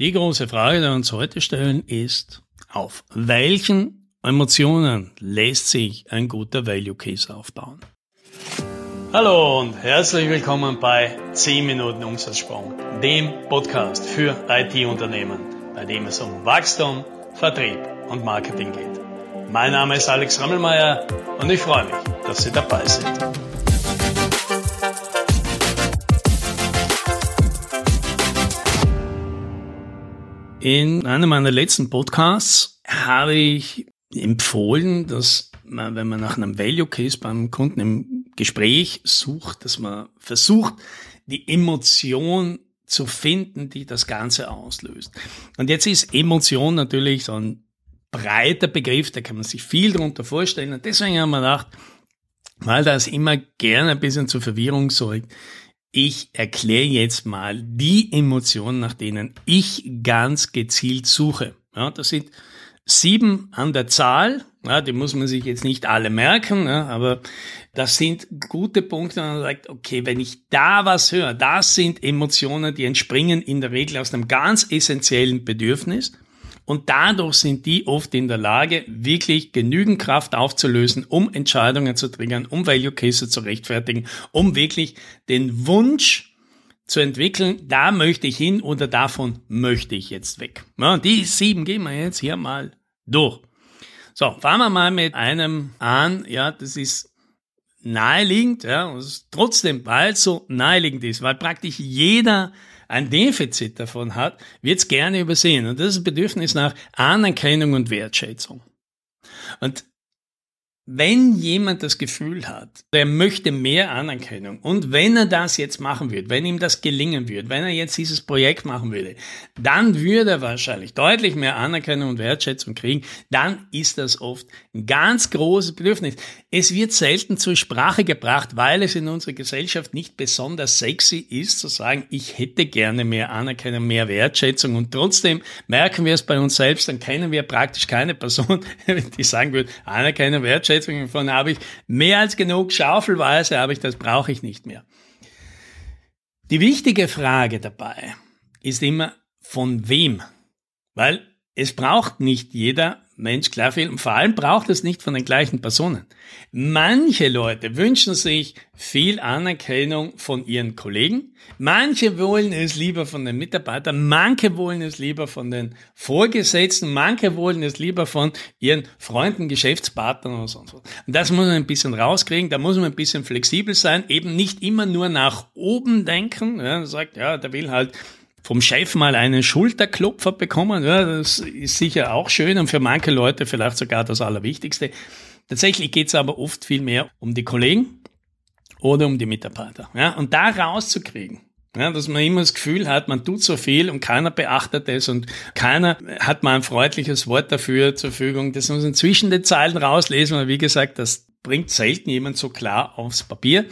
Die große Frage, die wir uns heute stellen, ist, auf welchen Emotionen lässt sich ein guter Value Case aufbauen? Hallo und herzlich willkommen bei 10 Minuten Umsatzsprung, dem Podcast für IT-Unternehmen, bei dem es um Wachstum, Vertrieb und Marketing geht. Mein Name ist Alex Rammelmeier und ich freue mich, dass Sie dabei sind. In einem meiner letzten Podcasts habe ich empfohlen, dass man, wenn man nach einem Value Case beim Kunden im Gespräch sucht, dass man versucht, die Emotion zu finden, die das Ganze auslöst. Und jetzt ist Emotion natürlich so ein breiter Begriff, da kann man sich viel darunter vorstellen. Und deswegen haben wir gedacht, weil das immer gerne ein bisschen zur Verwirrung sorgt, ich erkläre jetzt mal die Emotionen, nach denen ich ganz gezielt suche. Ja, das sind sieben an der Zahl. Ja, die muss man sich jetzt nicht alle merken, ja, aber das sind gute Punkte, man sagt, okay, wenn ich da was höre, das sind Emotionen, die entspringen in der Regel aus einem ganz essentiellen Bedürfnis. Und dadurch sind die oft in der Lage, wirklich genügend Kraft aufzulösen, um Entscheidungen zu triggern, um Value Cases zu rechtfertigen, um wirklich den Wunsch zu entwickeln, da möchte ich hin oder davon möchte ich jetzt weg. Ja, die sieben gehen wir jetzt hier mal durch. So, fangen wir mal mit einem an. Ja, das ist naheliegend, ja, und trotzdem, weil es so naheliegend ist, weil praktisch jeder ein Defizit davon hat, wird es gerne übersehen. Und das ist das Bedürfnis nach Anerkennung und Wertschätzung. Und wenn jemand das Gefühl hat, er möchte mehr Anerkennung und wenn er das jetzt machen würde, wenn ihm das gelingen würde, wenn er jetzt dieses Projekt machen würde, dann würde er wahrscheinlich deutlich mehr Anerkennung und Wertschätzung kriegen, dann ist das oft ein ganz großes Bedürfnis. Es wird selten zur Sprache gebracht, weil es in unserer Gesellschaft nicht besonders sexy ist, zu sagen, ich hätte gerne mehr Anerkennung, mehr Wertschätzung und trotzdem merken wir es bei uns selbst, dann kennen wir praktisch keine Person, die sagen würde, Anerkennung, Wertschätzung, Voraussetzungen von habe ich mehr als genug, schaufelweise habe ich das, brauche ich nicht mehr. Die wichtige Frage dabei ist immer, von wem? Weil es braucht nicht jeder Mensch klar viel und vor allem braucht es nicht von den gleichen Personen. Manche Leute wünschen sich viel Anerkennung von ihren Kollegen, manche wollen es lieber von den Mitarbeitern, manche wollen es lieber von den Vorgesetzten, manche wollen es lieber von ihren Freunden, Geschäftspartnern und sonst was. Und das muss man ein bisschen rauskriegen, da muss man ein bisschen flexibel sein, eben nicht immer nur nach oben denken, ja, sagt, ja, der will halt vom Chef mal einen Schulterklopfer bekommen. Ja, das ist sicher auch schön und für manche Leute vielleicht sogar das Allerwichtigste. Tatsächlich geht es aber oft viel mehr um die Kollegen oder um die Mitarbeiter. Ja, und da rauszukriegen, ja, dass man immer das Gefühl hat, man tut so viel und keiner beachtet es und keiner hat mal ein freundliches Wort dafür zur Verfügung. Das muss man zwischen den Zeilen rauslesen, weil wie gesagt, das bringt selten jemand so klar aufs Papier.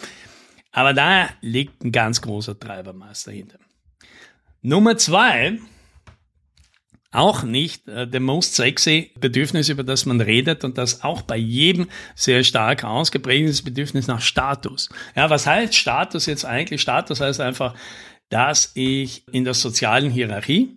Aber da liegt ein ganz großer Treibermaß dahinter. Nummer zwei, auch nicht äh, the most sexy Bedürfnis, über das man redet und das auch bei jedem sehr stark ausgeprägt ist, Bedürfnis nach Status. Ja, was heißt Status jetzt eigentlich? Status heißt einfach, dass ich in der sozialen Hierarchie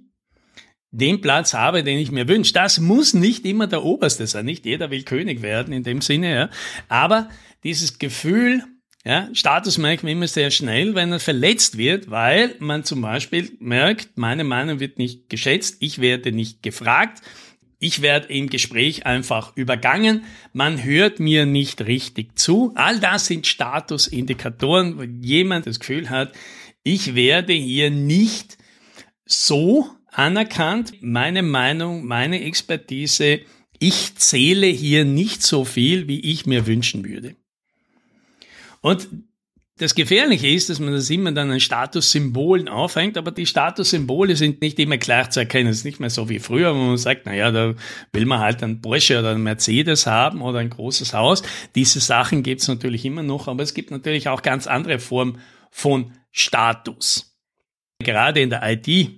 den Platz habe, den ich mir wünsche. Das muss nicht immer der oberste sein. Nicht jeder will König werden in dem Sinne, ja. Aber dieses Gefühl, ja, Status merkt man immer sehr schnell, wenn er verletzt wird, weil man zum Beispiel merkt, meine Meinung wird nicht geschätzt, ich werde nicht gefragt, ich werde im Gespräch einfach übergangen, man hört mir nicht richtig zu. All das sind Statusindikatoren, wo jemand das Gefühl hat, ich werde hier nicht so anerkannt, meine Meinung, meine Expertise, ich zähle hier nicht so viel, wie ich mir wünschen würde. Und das Gefährliche ist, dass man das immer dann an Statussymbolen aufhängt, aber die Statussymbole sind nicht immer klar zu erkennen. Es ist nicht mehr so wie früher, wo man sagt, na ja, da will man halt einen Porsche oder einen Mercedes haben oder ein großes Haus. Diese Sachen gibt es natürlich immer noch, aber es gibt natürlich auch ganz andere Formen von Status. Gerade in der IT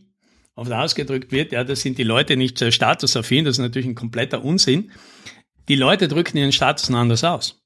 oft ausgedrückt wird, ja, das sind die Leute nicht statusaffin, das ist natürlich ein kompletter Unsinn. Die Leute drücken ihren Status anders aus.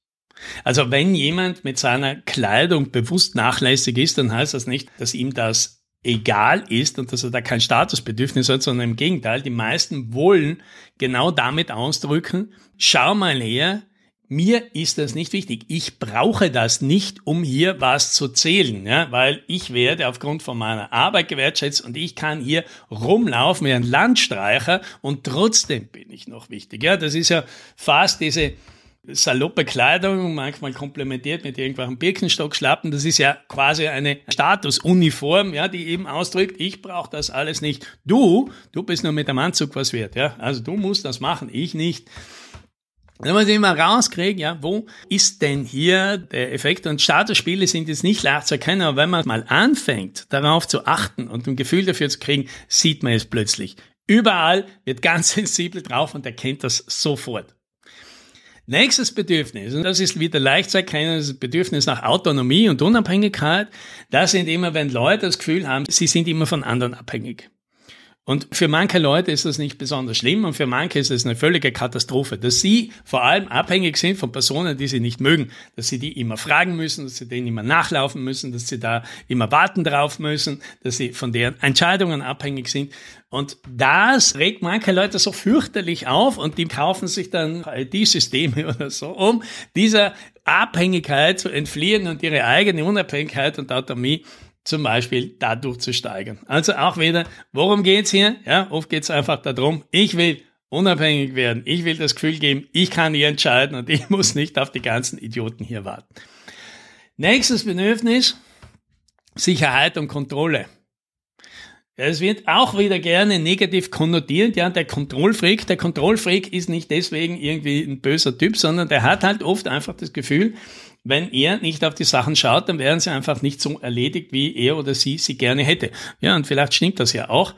Also wenn jemand mit seiner Kleidung bewusst nachlässig ist, dann heißt das nicht, dass ihm das egal ist und dass er da kein Statusbedürfnis hat, sondern im Gegenteil, die meisten wollen genau damit ausdrücken, schau mal her, mir ist das nicht wichtig. Ich brauche das nicht, um hier was zu zählen, ja, weil ich werde aufgrund von meiner Arbeit gewertschätzt und ich kann hier rumlaufen wie ein Landstreicher und trotzdem bin ich noch wichtig. Ja, das ist ja fast diese saloppe Kleidung, manchmal komplementiert mit irgendwelchen Birkenstockschlappen. Das ist ja quasi eine Statusuniform, ja, die eben ausdrückt, ich brauche das alles nicht. Du, du bist nur mit dem Anzug was wert, ja. Also du musst das machen, ich nicht. Dann muss ich immer rauskriegen, ja, wo ist denn hier der Effekt? Und Statusspiele sind jetzt nicht leicht zu erkennen, aber wenn man mal anfängt, darauf zu achten und ein Gefühl dafür zu kriegen, sieht man es plötzlich. Überall wird ganz sensibel drauf und erkennt das sofort. Nächstes Bedürfnis, und das ist wieder leicht zu erkennen, das Bedürfnis nach Autonomie und Unabhängigkeit. Das sind immer, wenn Leute das Gefühl haben, sie sind immer von anderen abhängig. Und für manche Leute ist das nicht besonders schlimm und für manche ist es eine völlige Katastrophe, dass sie vor allem abhängig sind von Personen, die sie nicht mögen, dass sie die immer fragen müssen, dass sie denen immer nachlaufen müssen, dass sie da immer warten drauf müssen, dass sie von deren Entscheidungen abhängig sind. Und das regt manche Leute so fürchterlich auf und die kaufen sich dann IT-Systeme oder so, um dieser Abhängigkeit zu entfliehen und ihre eigene Unabhängigkeit und Autonomie zum Beispiel dadurch zu steigern. Also auch wieder, worum geht's hier? Ja, oft geht's einfach darum, ich will unabhängig werden. Ich will das Gefühl geben, ich kann hier entscheiden und ich muss nicht auf die ganzen Idioten hier warten. Nächstes Bedürfnis, Sicherheit und Kontrolle. Es wird auch wieder gerne negativ konnotiert, ja, der Kontrollfreak. Der Kontrollfreak ist nicht deswegen irgendwie ein böser Typ, sondern der hat halt oft einfach das Gefühl, wenn er nicht auf die Sachen schaut, dann werden sie einfach nicht so erledigt, wie er oder sie sie gerne hätte. Ja, und vielleicht stimmt das ja auch.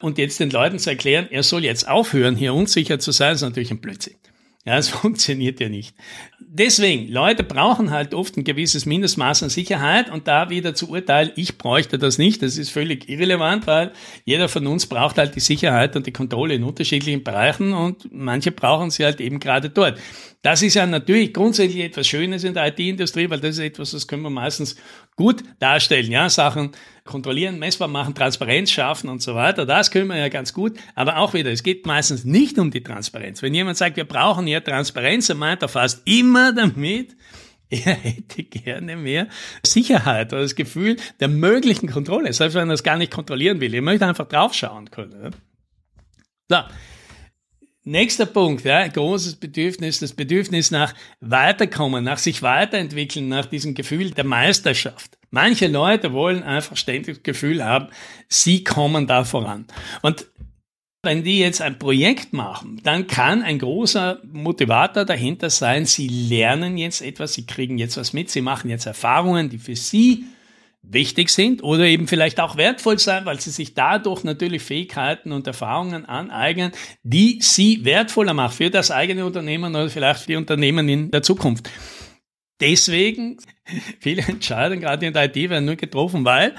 Und jetzt den Leuten zu erklären, er soll jetzt aufhören, hier unsicher zu sein, ist natürlich ein Blödsinn. Ja, es funktioniert ja nicht. Deswegen, Leute brauchen halt oft ein gewisses Mindestmaß an Sicherheit und da wieder zu urteilen, ich bräuchte das nicht, das ist völlig irrelevant, weil jeder von uns braucht halt die Sicherheit und die Kontrolle in unterschiedlichen Bereichen und manche brauchen sie halt eben gerade dort. Das ist ja natürlich grundsätzlich etwas Schönes in der IT-Industrie, weil das ist etwas, das können wir meistens gut darstellen. Ja, Sachen kontrollieren, messbar machen, Transparenz schaffen und so weiter. Das können wir ja ganz gut. Aber auch wieder, es geht meistens nicht um die Transparenz. Wenn jemand sagt, wir brauchen ja Transparenz, dann meint er fast immer damit, er hätte gerne mehr Sicherheit oder das Gefühl der möglichen Kontrolle, selbst wenn er es gar nicht kontrollieren will. Er möchte einfach draufschauen können. So. Nächster Punkt, ja, großes Bedürfnis, das Bedürfnis nach Weiterkommen, nach sich weiterentwickeln, nach diesem Gefühl der Meisterschaft. Manche Leute wollen einfach ständig das Gefühl haben, sie kommen da voran. Und wenn die jetzt ein Projekt machen, dann kann ein großer Motivator dahinter sein, sie lernen jetzt etwas, sie kriegen jetzt was mit, sie machen jetzt Erfahrungen, die für sie wichtig sind oder eben vielleicht auch wertvoll sein, weil sie sich dadurch natürlich Fähigkeiten und Erfahrungen aneignen, die sie wertvoller machen für das eigene Unternehmen oder vielleicht für die Unternehmen in der Zukunft. Deswegen, viele Entscheidungen gerade in der IT werden nur getroffen, weil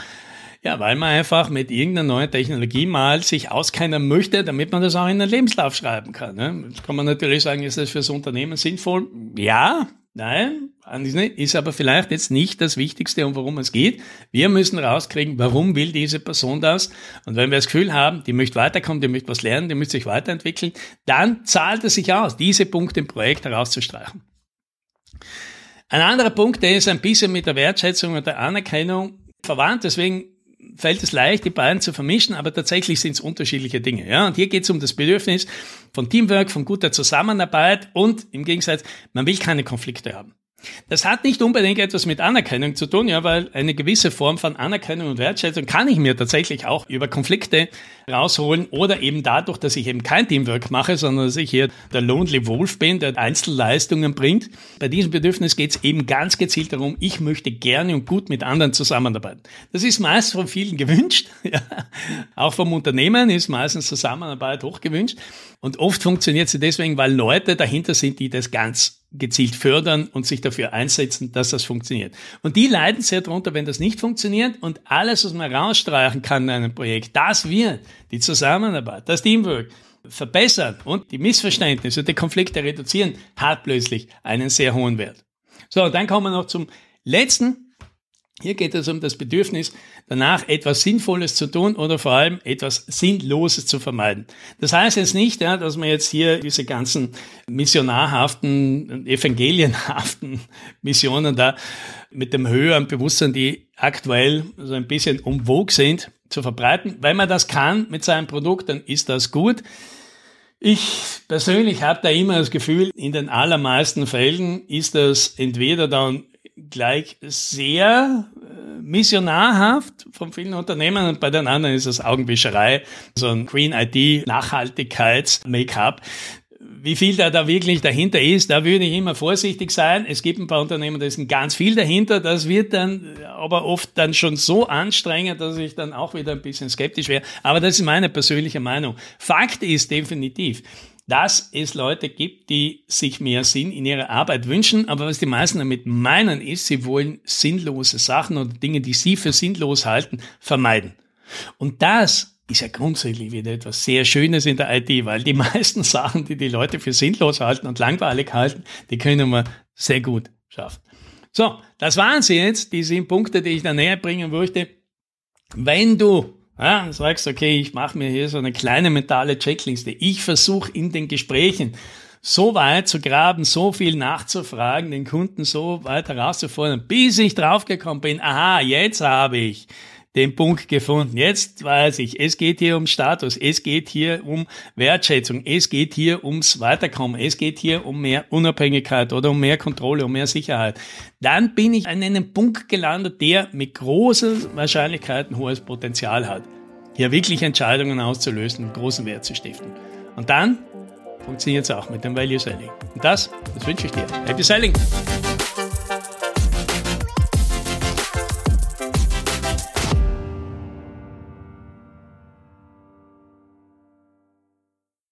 ja, weil man einfach mit irgendeiner neuen Technologie mal sich auskennen möchte, damit man das auch in den Lebenslauf schreiben kann. Ne? Jetzt kann man natürlich sagen, ist das fürs Unternehmen sinnvoll? Ja, Nein, ist aber vielleicht jetzt nicht das Wichtigste, um worum es geht. Wir müssen rauskriegen, warum will diese Person das? Und wenn wir das Gefühl haben, die möchte weiterkommen, die möchte was lernen, die möchte sich weiterentwickeln, dann zahlt es sich aus, diese Punkte im Projekt herauszustreichen. Ein anderer Punkt, der ist ein bisschen mit der Wertschätzung und der Anerkennung verwandt, deswegen fällt es leicht, die beiden zu vermischen, aber tatsächlich sind es unterschiedliche Dinge. Ja? Und hier geht es um das Bedürfnis von Teamwork, von guter Zusammenarbeit und im Gegensatz, man will keine Konflikte haben. Das hat nicht unbedingt etwas mit Anerkennung zu tun, ja, weil eine gewisse Form von Anerkennung und Wertschätzung kann ich mir tatsächlich auch über Konflikte rausholen oder eben dadurch, dass ich eben kein Teamwork mache, sondern dass ich hier der Lonely Wolf bin, der Einzelleistungen bringt. Bei diesem Bedürfnis geht es eben ganz gezielt darum, ich möchte gerne und gut mit anderen zusammenarbeiten. Das ist meist von vielen gewünscht, ja. auch vom Unternehmen ist meistens Zusammenarbeit hoch gewünscht und oft funktioniert sie deswegen, weil Leute dahinter sind, die das ganz gezielt fördern und sich dafür einsetzen, dass das funktioniert. Und die leiden sehr darunter, wenn das nicht funktioniert und alles, was man rausstreichen kann in einem Projekt, das wird die Zusammenarbeit, das Teamwork verbessern und die Missverständnisse, die Konflikte reduzieren, hat plötzlich einen sehr hohen Wert. So, dann kommen wir noch zum letzten Hier geht es um das Bedürfnis, danach etwas Sinnvolles zu tun oder vor allem etwas Sinnloses zu vermeiden. Das heißt jetzt nicht, ja, dass man jetzt hier diese ganzen missionarhaften, evangelienhaften Missionen da mit dem höheren Bewusstsein, die aktuell so ein bisschen umwog sind, zu verbreiten. Wenn man das kann mit seinem Produkt, dann ist das gut. Ich persönlich habe da immer das Gefühl, in den allermeisten Fällen ist das entweder dann gleich sehr äh, missionarhaft von vielen Unternehmen und bei den anderen ist es Augenwischerei, so ein Green ID Nachhaltigkeits-Make-up. Wie viel da, da wirklich dahinter ist, da würde ich immer vorsichtig sein. Es gibt ein paar Unternehmen, da ist ganz viel dahinter. Das wird dann aber oft dann schon so anstrengend, dass ich dann auch wieder ein bisschen skeptisch wäre. Aber das ist meine persönliche Meinung. Fakt ist definitiv, dass es Leute gibt, die sich mehr Sinn in ihrer Arbeit wünschen, aber was die meisten damit meinen ist, sie wollen sinnlose Sachen oder Dinge, die sie für sinnlos halten, vermeiden. Und das ist ja grundsätzlich wieder etwas sehr Schönes in der IT, weil die meisten Sachen, die die Leute für sinnlos halten und langweilig halten, die können wir sehr gut schaffen. So, das waren sie jetzt, die sieben Punkte, die ich da näher bringen möchte. Wenn du ja, sagst, okay, ich mache mir hier so eine kleine mentale Checkliste. Ich versuche in den Gesprächen so weit zu graben, so viel nachzufragen, den Kunden so weit herauszufordern, bis ich draufgekommen bin, aha, jetzt habe ich den Punkt gefunden. Jetzt weiß ich, es geht hier um Status, es geht hier um Wertschätzung, es geht hier ums Weiterkommen, es geht hier um mehr Unabhängigkeit oder um mehr Kontrolle, um mehr Sicherheit. Dann bin ich an einem Punkt gelandet, der mit großer Wahrscheinlichkeit ein hohes Potenzial hat, hier wirklich Entscheidungen auszulösen und großen Wert zu stiften. Und dann funktioniert es auch mit dem Value Selling. Und das, das wünsche ich dir. Happy Selling!